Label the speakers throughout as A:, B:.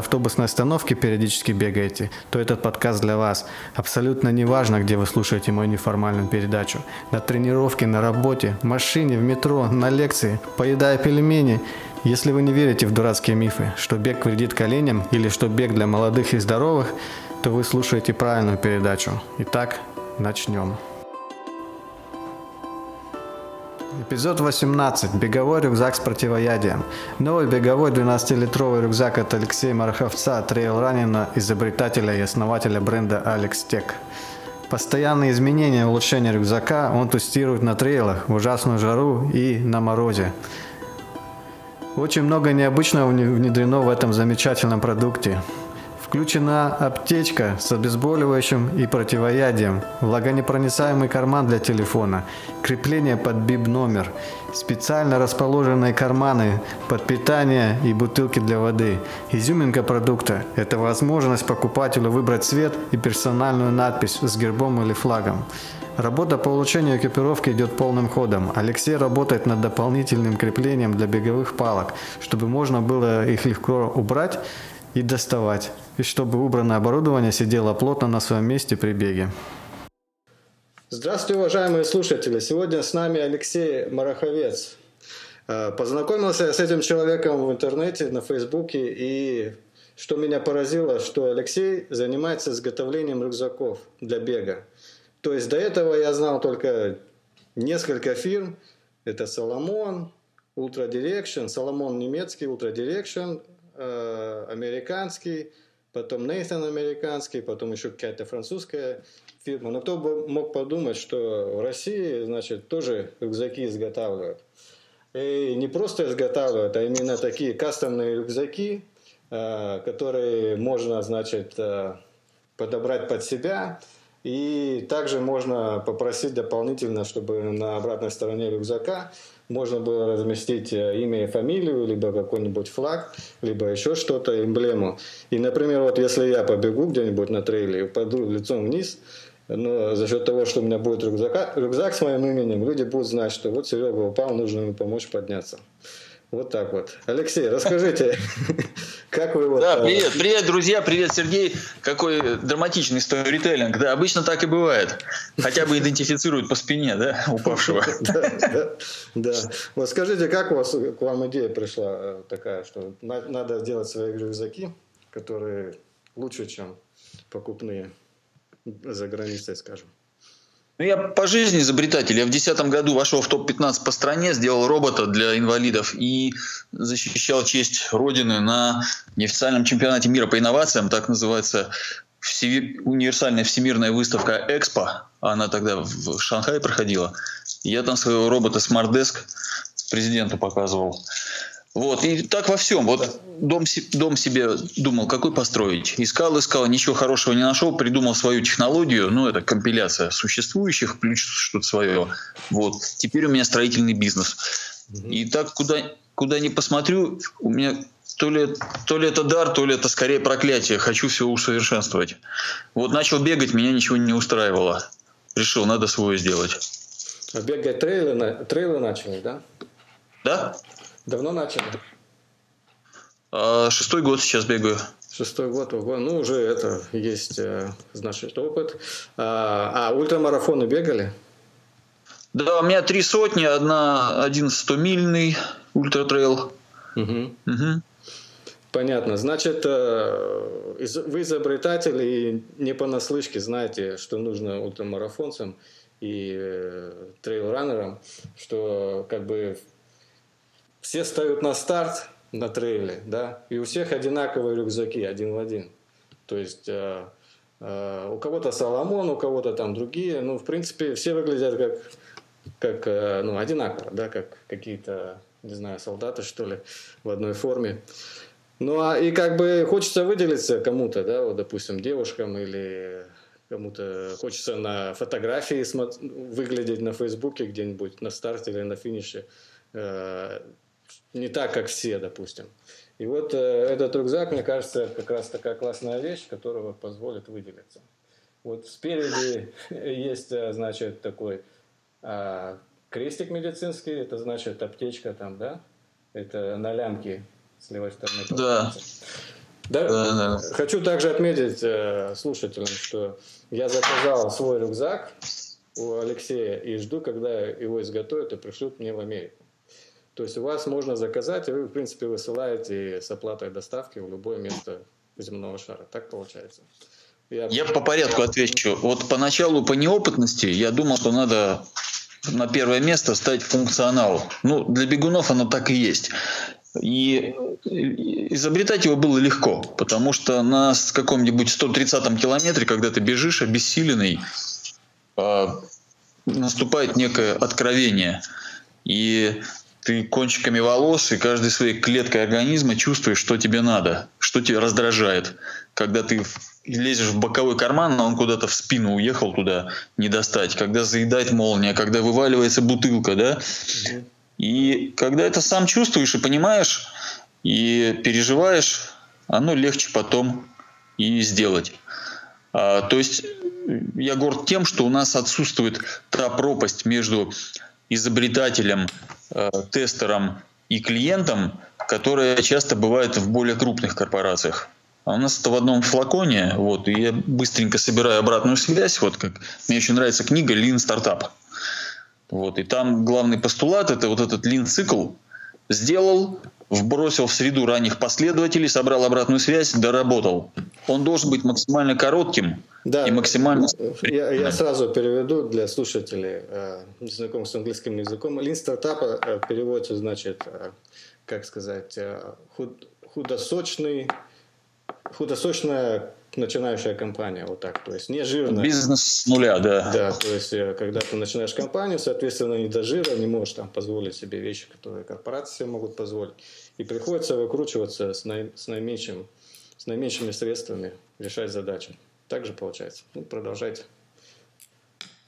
A: автобусной остановки периодически бегаете, то этот подкаст для вас. Абсолютно не важно, где вы слушаете мою неформальную передачу. На тренировке, на работе, в машине, в метро, на лекции, поедая пельмени. Если вы не верите в дурацкие мифы, что бег вредит коленям или что бег для молодых и здоровых, то вы слушаете правильную передачу. Итак, начнем. Эпизод 18. Беговой рюкзак с противоядием. Новый беговой 12-литровый рюкзак от Алексея Марховца, трейл-ранена, изобретателя и основателя бренда Alex Tech. Постоянные изменения и улучшения рюкзака он тестирует на трейлах, в ужасную жару и на морозе. Очень много необычного внедрено в этом замечательном продукте. Включена аптечка с обезболивающим и противоядием, влагонепроницаемый карман для телефона, крепление под биб-номер, специально расположенные карманы под питание и бутылки для воды. Изюминка продукта – это возможность покупателю выбрать цвет и персональную надпись с гербом или флагом. Работа по улучшению экипировки идет полным ходом. Алексей работает над дополнительным креплением для беговых палок, чтобы можно было их легко убрать и доставать, и чтобы убранное оборудование сидело плотно на своем месте при беге. Здравствуйте, уважаемые слушатели! Сегодня с нами Алексей Мараховец. Э, познакомился я с этим человеком в интернете, на Фейсбуке, и что меня поразило, что Алексей занимается изготовлением рюкзаков для бега. То есть до этого я знал только несколько фирм. Это Соломон, Ultra Direction, Соломон немецкий, Ultra Direction, э, американский, потом Нейтан американский, потом еще какая-то французская фирма. Но кто бы мог подумать, что в России, значит, тоже рюкзаки изготавливают. И не просто изготавливают, а именно такие кастомные рюкзаки, э, которые можно, значит, э, подобрать под себя. И также можно попросить дополнительно, чтобы на обратной стороне рюкзака можно было разместить э, имя и фамилию, либо какой-нибудь флаг, либо еще что-то, эмблему. И, например, вот если я побегу где-нибудь на трейле и упаду лицом вниз, но за счет того, что у меня будет рюкзак, рюкзак с моим именем, люди будут знать, что вот Серега упал, нужно ему помочь подняться. Вот так вот. Алексей, расскажите, как вы вот...
B: Да, привет, привет, друзья, привет, Сергей. Какой драматичный сторителлинг. Да, обычно так и бывает. Хотя бы идентифицируют по спине, да, упавшего.
A: Да. Вот скажите, как у вас, к вам идея пришла э, такая, что надо сделать свои рюкзаки, которые лучше, чем покупные за границей, скажем?
B: Ну, я по жизни изобретатель. Я в 2010 году вошел в топ-15 по стране, сделал робота для инвалидов и защищал честь Родины на неофициальном чемпионате мира по инновациям, так называется универсальная всемирная выставка Экспо. Она тогда в Шанхае проходила. Я там своего робота Smart Desk президенту показывал. Вот, и так во всем. Вот дом, дом себе думал, какой построить. Искал, искал, ничего хорошего не нашел, придумал свою технологию. Ну, это компиляция существующих, плюс что-то свое. Вот. Теперь у меня строительный бизнес. И так куда, куда ни посмотрю, у меня то ли, то ли это дар, то ли это скорее проклятие. Хочу все усовершенствовать. Вот начал бегать, меня ничего не устраивало. Решил, надо свое сделать.
A: А бегать трейлы, трейлы начали, да?
B: Да.
A: Давно начали?
B: А, шестой год сейчас бегаю.
A: Шестой год, ого. Ну, уже это есть, э, значит, опыт. А, а ультрамарафоны бегали?
B: Да, у меня три сотни, одна, один стомильный ультратрейл. Угу.
A: Угу. Понятно. Значит, э, вы изобретатель и не понаслышке знаете, что нужно ультрамарафонцам и э, трейл-раннерам, что как бы все ставят на старт на трейле, да, и у всех одинаковые рюкзаки, один в один. То есть э, э, у кого-то Соломон, у кого-то там другие, ну, в принципе, все выглядят как, как э, ну, одинаково, да, как какие-то, не знаю, солдаты, что ли, в одной форме. Ну а и как бы хочется выделиться кому-то, да, вот, допустим, девушкам или кому-то хочется на фотографии выглядеть на Фейсбуке где-нибудь на старте или на финише э, не так, как все, допустим. И вот э, этот рюкзак, мне кажется, как раз такая классная вещь, которая позволит выделиться. Вот спереди есть, э, значит, такой а, крестик медицинский, это значит аптечка там, да? Это на лямке с левой стороны.
B: Да.
A: Да, да, да. Хочу также отметить э, слушателям, что я заказал свой рюкзак у Алексея и жду, когда его изготовят и пришлют мне в Америку. То есть у вас можно заказать, и вы, в принципе, высылаете с оплатой доставки в любое место земного шара. Так получается.
B: Я... я по порядку отвечу. Вот поначалу по неопытности я думал, что надо на первое место ставить функционал. Ну, для бегунов оно так и есть. И изобретать его было легко, потому что на каком-нибудь 130-м километре, когда ты бежишь обессиленный, а, наступает некое откровение. И ты кончиками волос и каждой своей клеткой организма чувствуешь, что тебе надо, что тебя раздражает. Когда ты лезешь в боковой карман, а он куда-то в спину уехал туда, не достать. Когда заедает молния, когда вываливается бутылка, да? И когда это сам чувствуешь и понимаешь, и переживаешь, оно легче потом и сделать. А, то есть я горд тем, что у нас отсутствует та пропасть между изобретателем, э, тестером и клиентом, которая часто бывает в более крупных корпорациях. А у нас это в одном флаконе, вот, и я быстренько собираю обратную связь, вот как мне очень нравится книга Lean Startup. Вот, и там главный постулат – это вот этот лин-цикл. Сделал, вбросил в среду ранних последователей, собрал обратную связь, доработал. Он должен быть максимально коротким да, и максимально...
A: Я, я сразу переведу для слушателей, э, знакомых с английским языком. Lean стартапа э, переводится, значит, э, как сказать, э, худ, худосочный, худосочная начинающая компания, вот так, то есть не жирная.
B: Бизнес с нуля, да.
A: Да, то есть э, когда ты начинаешь компанию, соответственно, не до жира, не можешь там позволить себе вещи, которые корпорации могут позволить, и приходится выкручиваться с, наи, с, наименьшим, с наименьшими средствами решать задачи. Так же получается. Ну, продолжайте.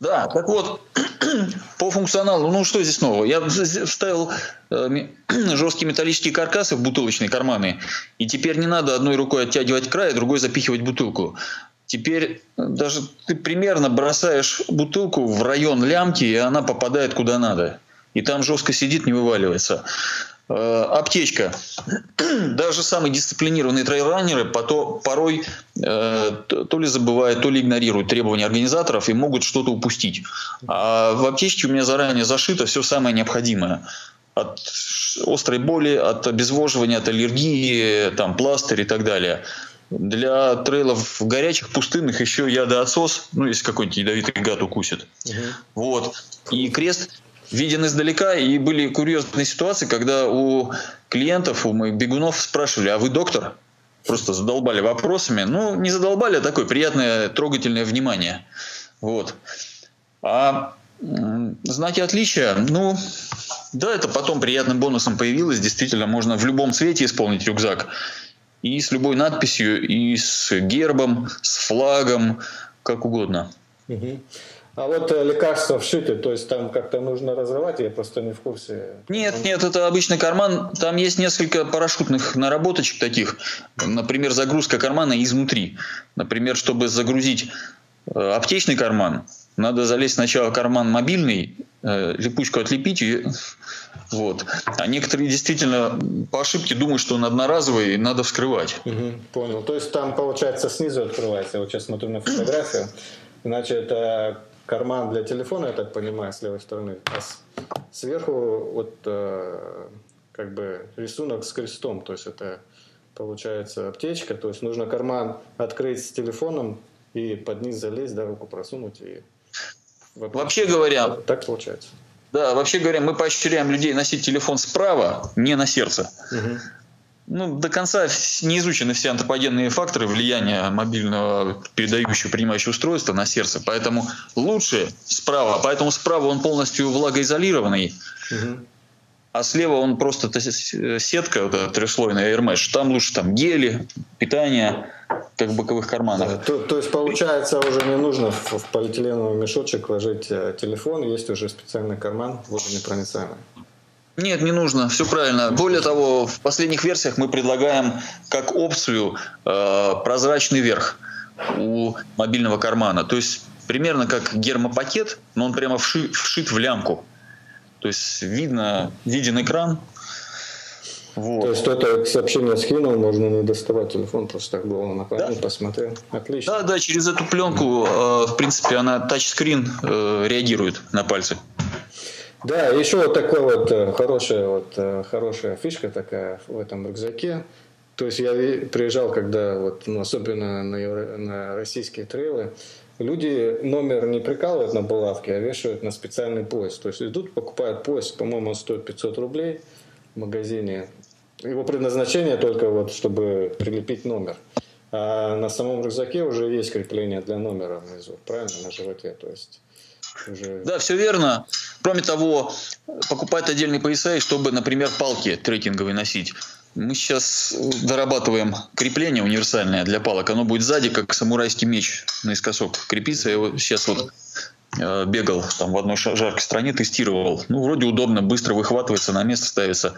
B: Да, так вот, по функционалу, ну что здесь нового? Я вставил э, жесткие металлические каркасы в бутылочные карманы, и теперь не надо одной рукой оттягивать край, а другой запихивать бутылку. Теперь э, даже ты примерно бросаешь бутылку в район лямки, и она попадает куда надо. И там жестко сидит, не вываливается. Э, аптечка. Даже самые дисциплинированные трейлранеры порой э, то ли забывают, то ли игнорируют требования организаторов и могут что-то упустить. А в аптечке у меня заранее зашито все самое необходимое. От острой боли, от обезвоживания, от аллергии, там, пластырь и так далее. Для трейлов горячих, пустынных еще ядоотсос, ну, если какой-нибудь ядовитый гад укусит. Угу. Вот. И крест виден издалека, и были курьезные ситуации, когда у клиентов, у моих бегунов спрашивали, а вы доктор? Просто задолбали вопросами. Ну, не задолбали, а такое приятное, трогательное внимание. Вот. А знаки отличия, ну, да, это потом приятным бонусом появилось. Действительно, можно в любом цвете исполнить рюкзак. И с любой надписью, и с гербом, с флагом, как угодно.
A: Угу. А вот э, лекарства вшиты, то есть там как-то нужно разрывать, я просто не в курсе.
B: Нет, нет, это обычный карман. Там есть несколько парашютных наработочек таких. Например, загрузка кармана изнутри. Например, чтобы загрузить э, аптечный карман, надо залезть сначала в карман мобильный, э, липучку отлепить и вот. А некоторые действительно по ошибке думают, что он одноразовый и надо вскрывать.
A: Угу, понял. То есть там, получается, снизу открывается. Я вот сейчас смотрю на фотографию. Значит, карман для телефона, я так понимаю, с левой стороны. А сверху вот э, как бы рисунок с крестом, то есть это получается аптечка, то есть нужно карман открыть с телефоном и под низ залезть, да, руку просунуть и
B: Вообще говоря,
A: так получается.
B: Да, вообще говоря, мы поощряем людей носить телефон справа, не на сердце. Угу ну, до конца не изучены все антропогенные факторы влияния мобильного передающего, принимающего устройства на сердце. Поэтому лучше справа. Поэтому справа он полностью влагоизолированный. Угу. а слева он просто сетка вот эта трехслойная Air Mesh. Там лучше там гели, питание, как в боковых карманах. Да,
A: то, то есть получается уже не нужно в, в полиэтиленовый мешочек ложить э, телефон, есть уже специальный карман водонепроницаемый.
B: Нет, не нужно, все правильно. Более того, в последних версиях мы предлагаем как опцию э, прозрачный верх у мобильного кармана. То есть примерно как гермопакет, но он прямо вшит, вшит в лямку. То есть видно, виден экран.
A: Вот. То есть кто-то сообщение скинул, можно не доставать телефон, просто так было на экране, да. посмотрел. Отлично.
B: Да, да, через эту пленку, э, в принципе, она тачскрин э, реагирует на пальцы.
A: Да, еще вот такая вот э, хорошая, вот, э, хорошая фишка такая в этом рюкзаке. То есть я приезжал, когда вот, ну, особенно на, на российские трейлы, люди номер не прикалывают на булавке, а вешают на специальный пояс. То есть идут, покупают пояс, по-моему, он стоит 500 рублей в магазине. Его предназначение только вот, чтобы прилепить номер. А на самом рюкзаке уже есть крепление для номера внизу, правильно, на животе. То есть
B: уже... Да, все верно. Кроме того, покупать отдельные пояса, чтобы, например, палки трекинговые носить. Мы сейчас дорабатываем крепление универсальное для палок. Оно будет сзади, как самурайский меч наискосок крепиться. Я вот сейчас вот э, бегал там в одной жаркой стране, тестировал. Ну, вроде удобно, быстро выхватывается, на место ставится.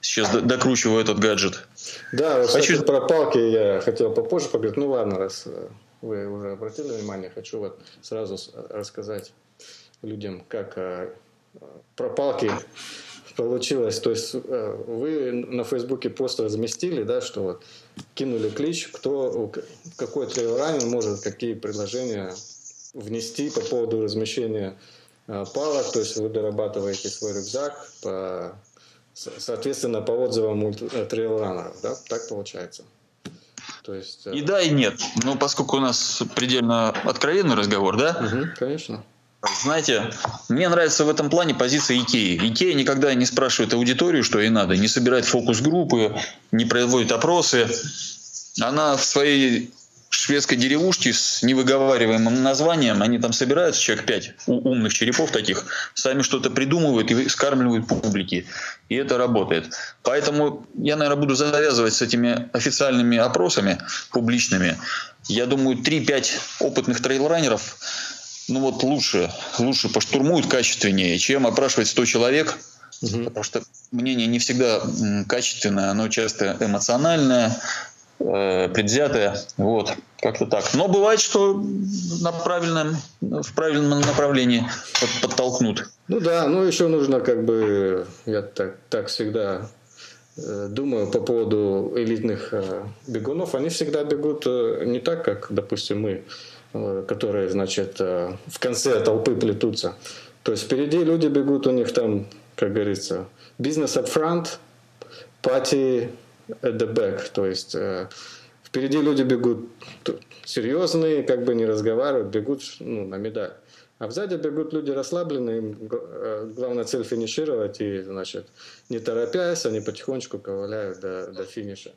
B: Сейчас докручиваю этот гаджет.
A: Да, вот, Хочу... про палки я хотел попозже поговорить. Ну ладно, раз э, вы уже обратили внимание, хочу вот сразу рассказать людям, как э, про палки получилось, то есть э, вы на Фейсбуке пост разместили, да, что вот кинули клич, кто, какой трейлранин может какие предложения внести по поводу размещения э, палок, то есть вы дорабатываете свой рюкзак по, соответственно, по отзывам трейлранеров, да, так получается.
B: То есть, и да, и нет. Но поскольку у нас предельно откровенный разговор, да?
A: Угу, конечно.
B: Знаете, мне нравится в этом плане позиция Икеи. Икея никогда не спрашивает аудиторию, что ей надо, не собирает фокус-группы, не производит опросы. Она в своей шведской деревушке с невыговариваемым названием, они там собираются, человек пять умных черепов таких, сами что-то придумывают и скармливают публике. И это работает. Поэтому я, наверное, буду завязывать с этими официальными опросами публичными. Я думаю, 3-5 опытных трейлранеров ну вот лучше, лучше поштурмуют качественнее, чем опрашивать 100 человек, угу. потому что мнение не всегда качественное, оно часто эмоциональное, э, предвзятое, вот, как-то так. Но бывает, что на правильном, в правильном направлении подтолкнут.
A: Ну да, ну еще нужно как бы, я так, так всегда э, думаю по поводу элитных э, бегунов, они всегда бегут не так, как, допустим, мы Э, которые, значит, э, в конце толпы плетутся. То есть впереди люди бегут, у них там, как говорится, бизнес up front, party at the back. То есть э, впереди люди бегут серьезные, как бы не разговаривают, бегут ну, на медаль. А сзади бегут люди расслабленные, им главная цель финишировать, и, значит, не торопясь, они потихонечку ковыляют до, до финиша.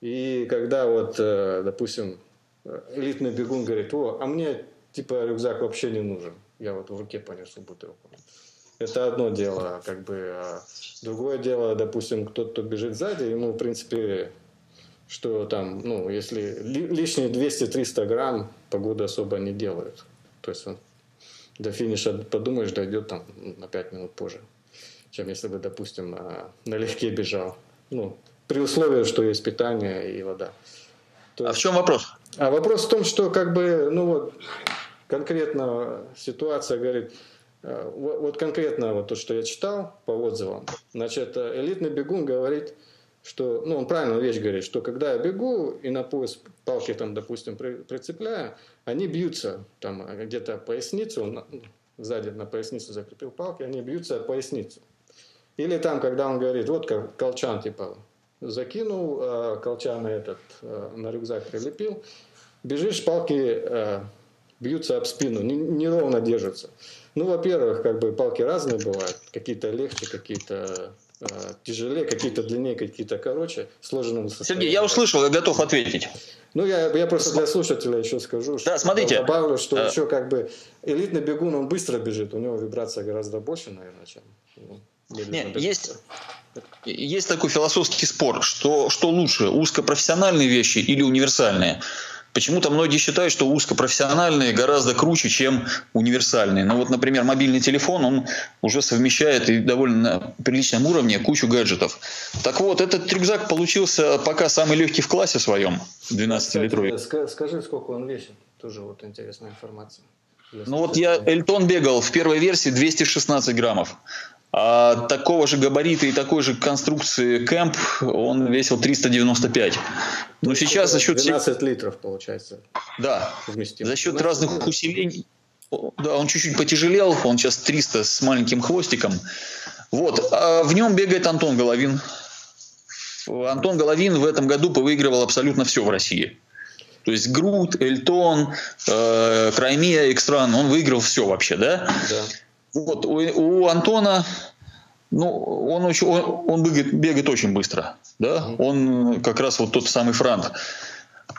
A: И когда вот, допустим, элитный бегун говорит, о, а мне типа рюкзак вообще не нужен. Я вот в руке понесу бутылку. Это одно дело, как бы. А другое дело, допустим, кто-то кто бежит сзади, ему, в принципе, что там, ну, если лишние 200-300 грамм погода особо не делают. То есть он до финиша, подумаешь, дойдет там на 5 минут позже, чем если бы, допустим, а, налегке бежал. Ну, при условии, что есть питание и вода.
B: То а в чем вопрос?
A: А вопрос в том, что как бы, ну вот, конкретно ситуация говорит, э, вот конкретно вот то, что я читал по отзывам, значит, э, элитный бегун говорит, что, ну, он правильную вещь говорит, что когда я бегу и на пояс палки там, допустим, прицепляю, они бьются там где-то поясницу, он сзади на поясницу закрепил палки, они бьются о поясницу. Или там, когда он говорит, вот как колчан, типа, закинул, э, колчан этот э, на рюкзак прилепил, бежишь, палки э, бьются об спину, неровно держатся. Ну, во-первых, как бы палки разные бывают, какие-то легче, какие-то э, тяжелее, какие-то длиннее, какие-то короче, сложенным
B: Сергей, я услышал, я готов ответить.
A: Ну, я, я просто для слушателя еще скажу,
B: да, смотрите.
A: добавлю, что а... еще как бы элитный бегун, он быстро бежит, у него вибрация гораздо больше, наверное, чем... Ну,
B: Нет, есть, есть такой философский спор, что, что лучше, узкопрофессиональные вещи или универсальные. Почему-то многие считают, что узкопрофессиональные гораздо круче, чем универсальные. Но ну вот, например, мобильный телефон, он уже совмещает и довольно на приличном уровне кучу гаджетов. Так вот, этот рюкзак получился пока самый легкий в классе своем, 12-литровый.
A: Скажи, сколько он весит? Тоже вот интересная информация.
B: Ну вот я Эльтон бегал в первой версии 216 граммов. А такого же габарита и такой же конструкции Кэмп он весил 395. Но сейчас за счет...
A: 12 литров получается.
B: Да. За счет разных усилений... Да, он чуть-чуть потяжелел, он сейчас 300 с маленьким хвостиком. Вот. А в нем бегает Антон Головин. Антон Головин в этом году повыигрывал абсолютно все в России. То есть Грут, Эльтон, э, Краймия, Экстран, он выиграл все вообще, да? Да. Вот, у, у Антона, ну, он, очень, он, он бегает, бегает очень быстро, да? Он как раз вот тот самый франт.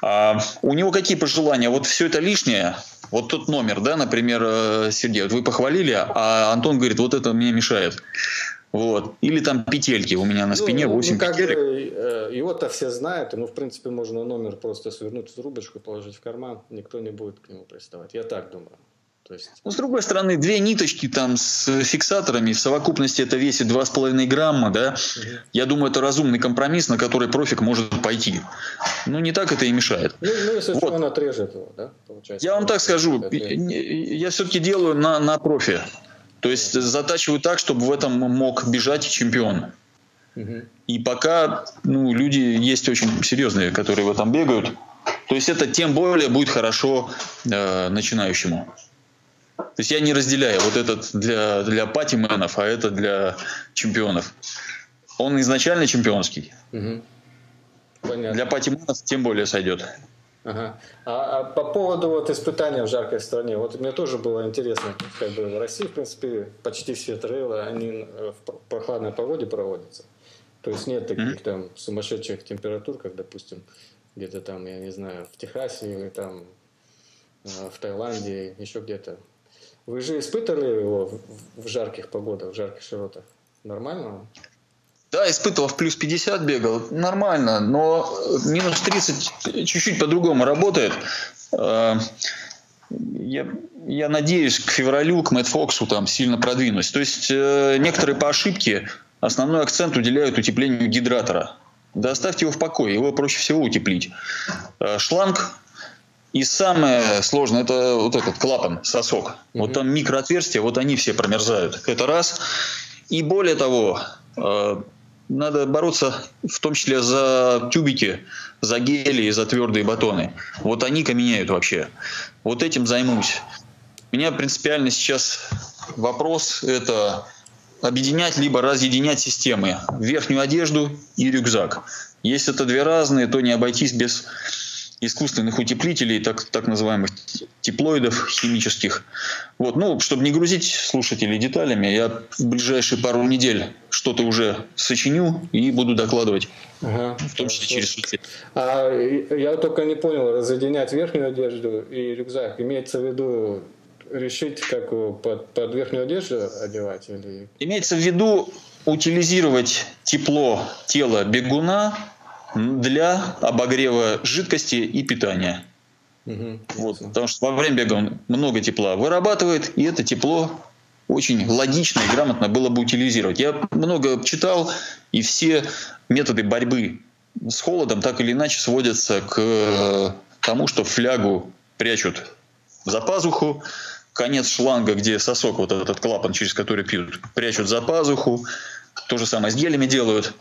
B: А у него какие пожелания? Вот все это лишнее, вот тот номер, да, например, э, Сергей, вот вы похвалили, а Антон говорит, вот это мне мешает. Вот. Или там петельки у меня на ну, спине, ну, 8 ну, как петелек. Бы,
A: э, его-то все знают, ему, в принципе, можно номер просто свернуть в трубочку, положить в карман, никто не будет к нему приставать. Я так думаю.
B: Есть... Ну, с другой стороны, две ниточки там с фиксаторами, в совокупности это весит 2,5 грамма, да? Угу. Я думаю, это разумный компромисс, на который профик может пойти. Ну, не так это и мешает.
A: Ну, ну если вот. он отрежет его, да, получается.
B: Я вам так скажу, я все-таки делаю на, на профи. То есть затачиваю так, чтобы в этом мог бежать чемпион. И пока ну, люди есть очень серьезные, которые в этом бегают. То есть это тем более будет хорошо э, начинающему. То есть я не разделяю вот этот для, для патименов, а это для чемпионов. Он изначально чемпионский. Угу. Понятно. Для патименов тем более сойдет.
A: Ага. А, а по поводу вот испытания в жаркой стране, вот мне тоже было интересно, как бы в России, в принципе, почти все трейлы, они в прохладной погоде проводятся. То есть нет таких mm-hmm. там сумасшедших температур, как, допустим, где-то там, я не знаю, в Техасе или там э, в Таиланде, еще где-то. Вы же испытывали его в, жарких погодах, в жарких широтах? Нормально?
B: Да, испытывал в плюс 50 бегал, нормально, но минус 30 чуть-чуть по-другому работает. Э, я, я надеюсь, к февралю, к Мэтт Фоксу там сильно продвинусь. То есть э, некоторые по ошибке основной акцент уделяют утеплению гидратора. Да оставьте его в покое, его проще всего утеплить. Э, шланг и самое сложное это вот этот клапан, сосок. Mm-hmm. Вот там микроотверстия, вот они все промерзают. Это раз. И более того, надо бороться в том числе за тюбики, за гели и за твердые батоны. Вот они каменяют вообще. Вот этим займусь. У меня принципиально сейчас вопрос – это объединять либо разъединять системы. Верхнюю одежду и рюкзак. Если это две разные, то не обойтись без искусственных утеплителей, так, так называемых теплоидов химических. Вот, ну, чтобы не грузить слушателей деталями, я в ближайшие пару недель что-то уже сочиню и буду докладывать. Ага, в том числе через соцсети.
A: А я только не понял, разъединять верхнюю одежду и рюкзак. Имеется в виду решить, как под, под верхнюю одежду одевать? Или...
B: Имеется в виду утилизировать тепло тела бегуна для обогрева жидкости и питания. Угу, вот, потому что во время бега он много тепла вырабатывает, и это тепло очень логично и грамотно было бы утилизировать. Я много читал, и все методы борьбы с холодом так или иначе сводятся к э, тому, что флягу прячут за пазуху, конец шланга, где сосок, вот этот клапан, через который пьют, прячут за пазуху. То же самое с гелями делают.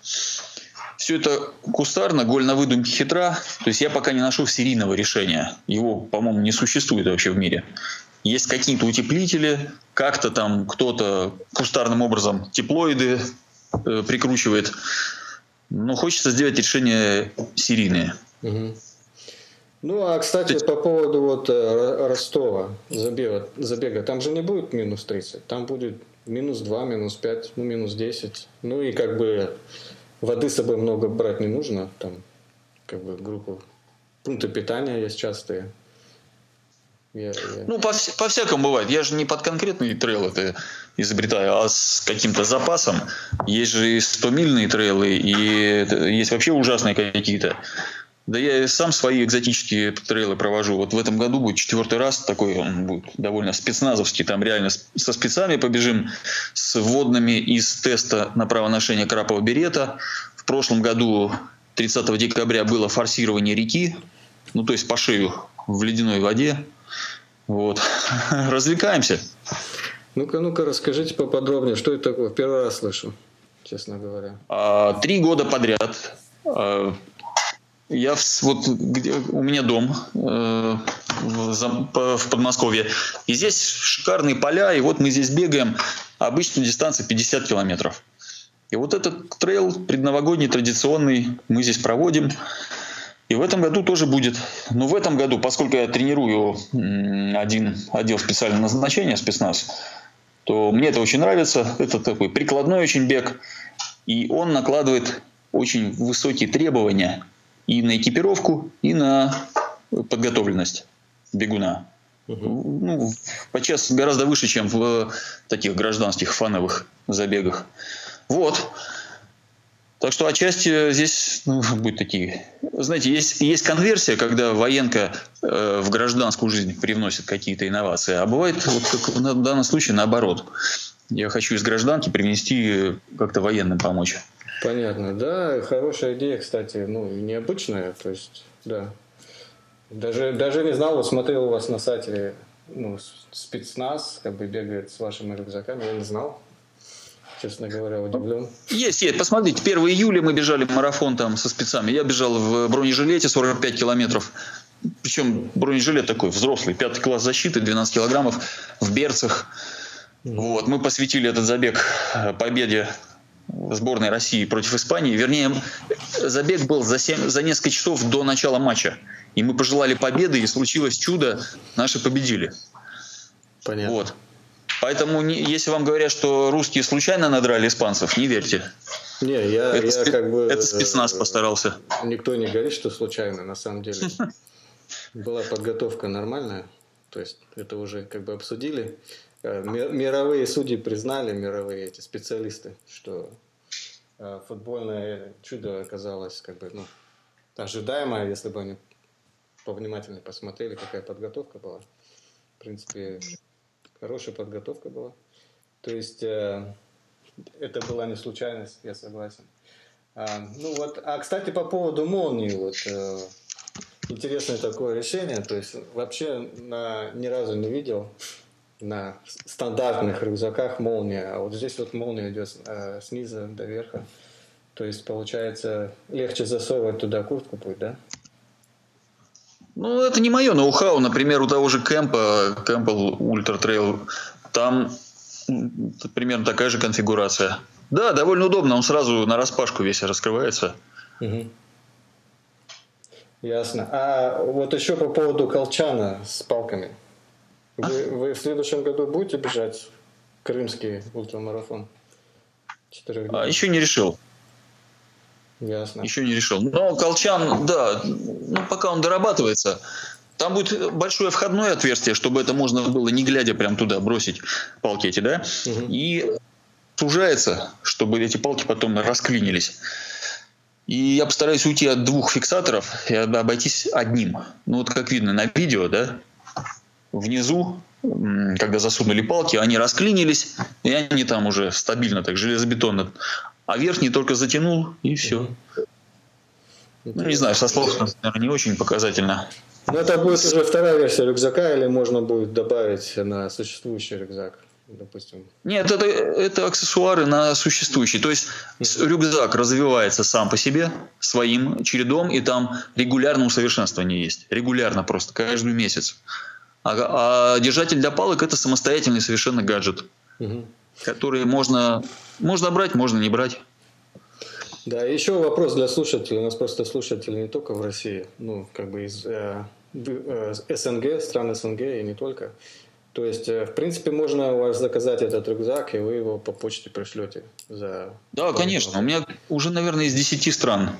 B: Все это кустарно, голь на выдумке хитра. То есть я пока не нашел серийного решения. Его, по-моему, не существует вообще в мире. Есть какие-то утеплители, как-то там кто-то кустарным образом теплоиды э, прикручивает. Но хочется сделать решение серийное.
A: Угу. Ну, а, кстати, есть... по поводу вот э, Ростова, забега, забега, там же не будет минус 30, там будет минус 2, минус 5, ну, минус 10. Ну, и как бы Воды с собой много брать не нужно, там как бы группу пункты питания есть частые.
B: Я, я... Ну, по, по всякому бывает. Я же не под конкретный трейл это изобретаю, а с каким-то запасом. Есть же и 100-мильные трейлы, и есть вообще ужасные какие-то. Да я сам свои экзотические трейлы провожу. Вот в этом году будет четвертый раз такой, он будет довольно спецназовский. Там реально со спецами побежим, с водными из теста на право ношения крапового берета. В прошлом году 30 декабря было форсирование реки, ну то есть по шею в ледяной воде. Вот. Развлекаемся.
A: Ну-ка, ну-ка, расскажите поподробнее, что это такое? Первый раз слышу, честно говоря.
B: А, три года подряд. Я вот где, у меня дом э, в, в Подмосковье, и здесь шикарные поля, и вот мы здесь бегаем, обычно дистанция 50 километров. И вот этот трейл предновогодний, традиционный, мы здесь проводим. И в этом году тоже будет. Но в этом году, поскольку я тренирую один отдел специального назначения, спецназ, то мне это очень нравится. Это такой прикладной очень бег. И он накладывает очень высокие требования и на экипировку, и на подготовленность бегуна. Угу. Ну, подчас гораздо выше, чем в таких гражданских фановых забегах. Вот. Так что отчасти здесь ну, будут такие... Знаете, есть, есть конверсия, когда военка э, в гражданскую жизнь привносит какие-то инновации, а бывает, вот как в данном случае, наоборот. Я хочу из гражданки привнести как-то военным помочь.
A: Понятно, да, хорошая идея, кстати, ну, необычная, то есть, да. Даже, даже не знал, вот смотрел у вас на сайте, ну, спецназ, как бы бегает с вашими рюкзаками, я не знал честно говоря, удивлен.
B: Есть, есть. Посмотрите, 1 июля мы бежали марафон там со спецами. Я бежал в бронежилете 45 километров. Причем бронежилет такой взрослый, пятый класс защиты, 12 килограммов в берцах. Вот, мы посвятили этот забег э, победе сборной России против Испании. Вернее, забег был за, 7, за несколько часов до начала матча. И мы пожелали победы, и случилось чудо, наши победили.
A: Понятно. Вот.
B: Поэтому, если вам говорят, что русские случайно надрали испанцев, не верьте.
A: Не, я, это, я как бы...
B: Это спецназ постарался.
A: Никто не говорит, что случайно, на самом деле. Была подготовка нормальная, то есть это уже как бы обсудили. Э, мировые судьи признали, мировые эти специалисты, что э, футбольное чудо оказалось как бы ну, ожидаемое, если бы они повнимательнее посмотрели, какая подготовка была. В принципе, Хорошая подготовка была. То есть э, это была не случайность, я согласен. А, ну вот, а кстати по поводу молнии, вот э, интересное такое решение. То есть вообще на, ни разу не видел на стандартных рюкзаках молния, а вот здесь вот молния идет э, снизу до верха. То есть получается легче засовывать туда куртку будет, да?
B: Ну, это не мое ноу-хау. Например, у того же Кэмпа, Campbell Ultra Trail, там примерно такая же конфигурация. Да, довольно удобно. Он сразу на распашку весь раскрывается. Угу.
A: Ясно. А вот еще по поводу колчана с палками. Вы, вы в следующем году будете бежать крымский ультрамарафон?
B: А, еще не решил.
A: Ясно.
B: Еще не решил. Но Колчан, да, ну, пока он дорабатывается, там будет большое входное отверстие, чтобы это можно было, не глядя, прям туда бросить палки эти, да? Угу. И сужается, чтобы эти палки потом расклинились. И я постараюсь уйти от двух фиксаторов и обойтись одним. Ну вот как видно на видео, да, внизу, когда засунули палки, они расклинились, и они там уже стабильно, так железобетонно а верхний только затянул, и все. Ну, не знаю, со слов, наверное, не очень показательно.
A: Ну, это будет уже вторая версия рюкзака, или можно будет добавить на существующий рюкзак? допустим?
B: Нет, это, это аксессуары на существующий. То есть рюкзак развивается сам по себе своим чередом, и там регулярно усовершенствование есть. Регулярно просто, каждый месяц. А, а держатель для палок это самостоятельный совершенно гаджет. Угу которые можно, можно брать, можно не брать.
A: Да, еще вопрос для слушателей. У нас просто слушатели не только в России, ну, как бы из э, э, СНГ, стран СНГ и не только. То есть, э, в принципе, можно у вас заказать этот рюкзак, и вы его по почте пришлете за...
B: Да, конечно. У меня уже, наверное, из 10 стран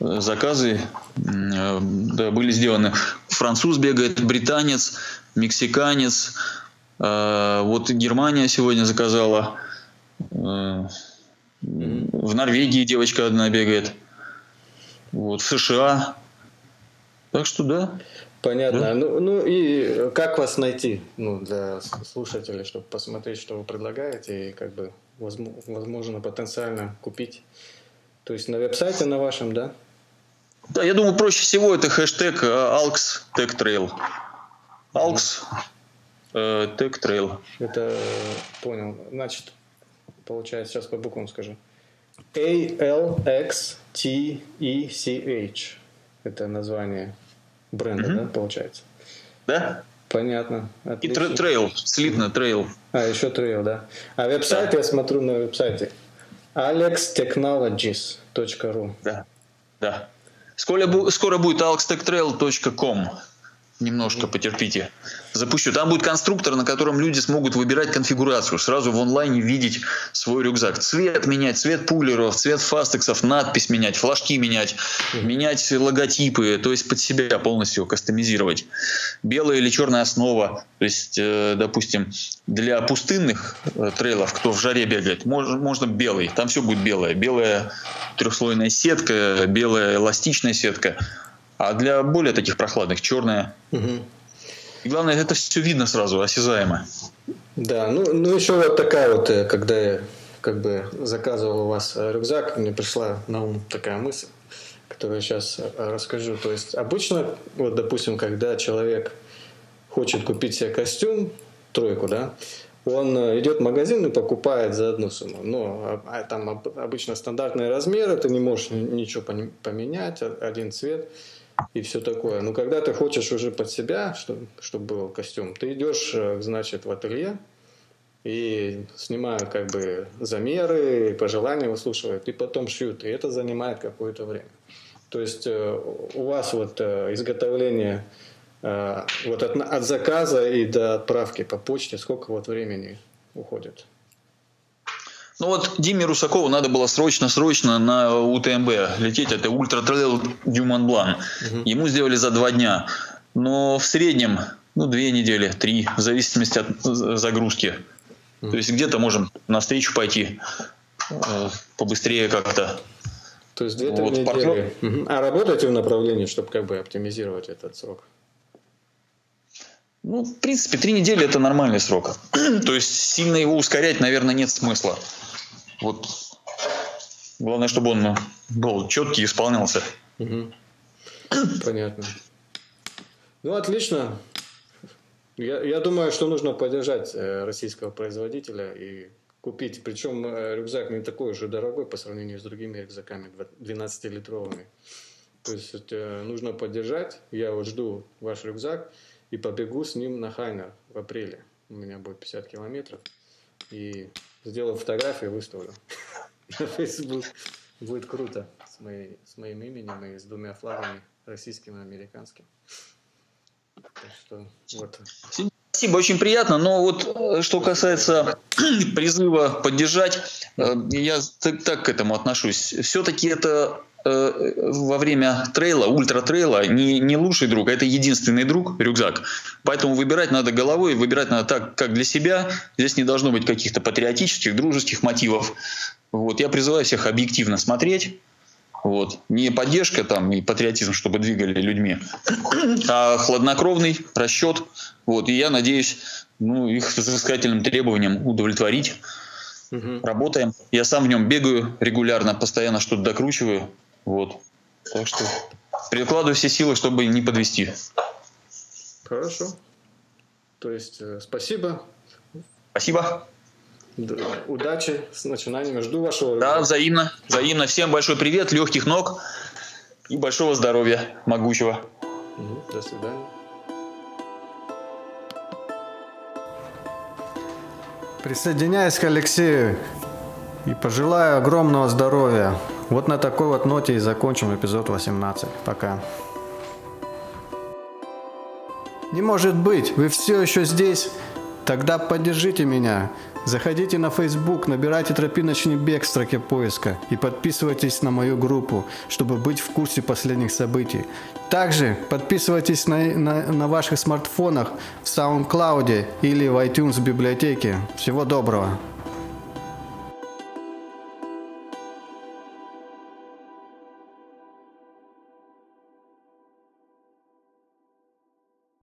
B: заказы э, да, были сделаны. Француз бегает, британец, мексиканец, Э, вот Германия сегодня заказала. Э, в Норвегии девочка одна бегает. Вот в США. Так что да.
A: Понятно. Да? Ну, ну и как вас найти ну, для слушателей, чтобы посмотреть, что вы предлагаете и как бы возможно потенциально купить? То есть на веб-сайте на вашем, да?
B: Да, я думаю, проще всего это хэштег ALX Tech Trail. ALX э, Tech Trail.
A: Это понял. Значит, получается, сейчас по буквам скажу. A-L-X-T-E-C-H. Это название бренда, mm-hmm. да, получается?
B: Да.
A: Понятно.
B: Отлично. И трейл, слитно трейл.
A: А, еще трейл, да. А веб-сайт, да. я смотрю на веб-сайте. alextechnologies.ru
B: Да, да. Скоро, скоро будет alextechtrail.com немножко потерпите. Запущу. Там будет конструктор, на котором люди смогут выбирать конфигурацию, сразу в онлайне видеть свой рюкзак. Цвет менять, цвет пулеров, цвет фастексов, надпись менять, флажки менять, менять логотипы, то есть под себя полностью кастомизировать. Белая или черная основа, то есть, э, допустим, для пустынных э, трейлов, кто в жаре бегает, можно, можно белый, там все будет белое. Белая трехслойная сетка, белая эластичная сетка – а для более таких прохладных черная. Угу. И главное, это все видно сразу, осязаемо.
A: Да, ну, ну еще вот такая вот, э, когда я как бы заказывал у вас рюкзак, мне пришла на ум такая мысль, которую я сейчас э, расскажу. То есть обычно, вот допустим, когда человек хочет купить себе костюм, тройку, да, он э, идет в магазин и покупает за одну сумму. Но а, а там обычно стандартные размеры, ты не можешь ничего поменять, один цвет и все такое. Но когда ты хочешь уже под себя, чтобы, чтобы был костюм, ты идешь, э, значит, в ателье и снимают как бы замеры, пожелания выслушивают, и потом шьют. И это занимает какое-то время. То есть э, у вас вот э, изготовление вот от, от заказа и до отправки по почте, сколько вот времени уходит?
B: Ну вот Диме Русакову надо было срочно-срочно на UTMB лететь. Это Ultra-Trail du Mont-Blanc. Угу. Ему сделали за два дня. Но в среднем, ну, две недели, три, в зависимости от загрузки. Угу. То есть где-то можем навстречу пойти э, побыстрее как-то.
A: То есть две-три вот, недели. Партнер... Угу. А работаете в направлении, чтобы как бы оптимизировать этот срок?
B: Ну, в принципе, три недели это нормальный срок. То есть сильно его ускорять, наверное, нет смысла. Вот главное, чтобы он был четкий и исполнялся.
A: Угу. Понятно. Ну, отлично. Я, я думаю, что нужно поддержать э, российского производителя и купить. Причем э, рюкзак не такой уже дорогой по сравнению с другими рюкзаками 12-литровыми. То есть э, нужно поддержать. Я вот жду ваш рюкзак и побегу с ним на Хайнер в апреле. У меня будет 50 километров. И сделаю фотографию, выставлю на Facebook. Будет круто с, моей, с моим именем и с двумя флагами, российским и американским. Так что вот.
B: Спасибо, очень приятно. Но вот э, что касается призыва поддержать, э, я так, так к этому отношусь. Все-таки это Э, во время трейла, ультра-трейла не, не лучший друг, а это единственный друг, рюкзак. Поэтому выбирать надо головой, выбирать надо так, как для себя. Здесь не должно быть каких-то патриотических, дружеских мотивов. Вот. Я призываю всех объективно смотреть. Вот. Не поддержка там и патриотизм, чтобы двигали людьми, а хладнокровный расчет. Вот. И я надеюсь ну, их взыскательным требованиям удовлетворить. Угу. Работаем. Я сам в нем бегаю регулярно, постоянно что-то докручиваю. Вот. Так что прикладываю все силы, чтобы не подвести.
A: Хорошо. То есть э, спасибо.
B: Спасибо.
A: Удачи с начинаниями. Жду вашего.
B: Да, взаимно. Взаимно. Всем большой привет, легких ног и большого здоровья, могучего.
A: До свидания. Присоединяюсь к Алексею и пожелаю огромного здоровья. Вот на такой вот ноте и закончим эпизод 18. Пока. Не может быть, вы все еще здесь? Тогда поддержите меня. Заходите на Facebook, набирайте «Тропиночный бег» в строке поиска и подписывайтесь на мою группу, чтобы быть в курсе последних событий. Также подписывайтесь на, на, на ваших смартфонах в SoundCloud или в iTunes библиотеке. Всего доброго!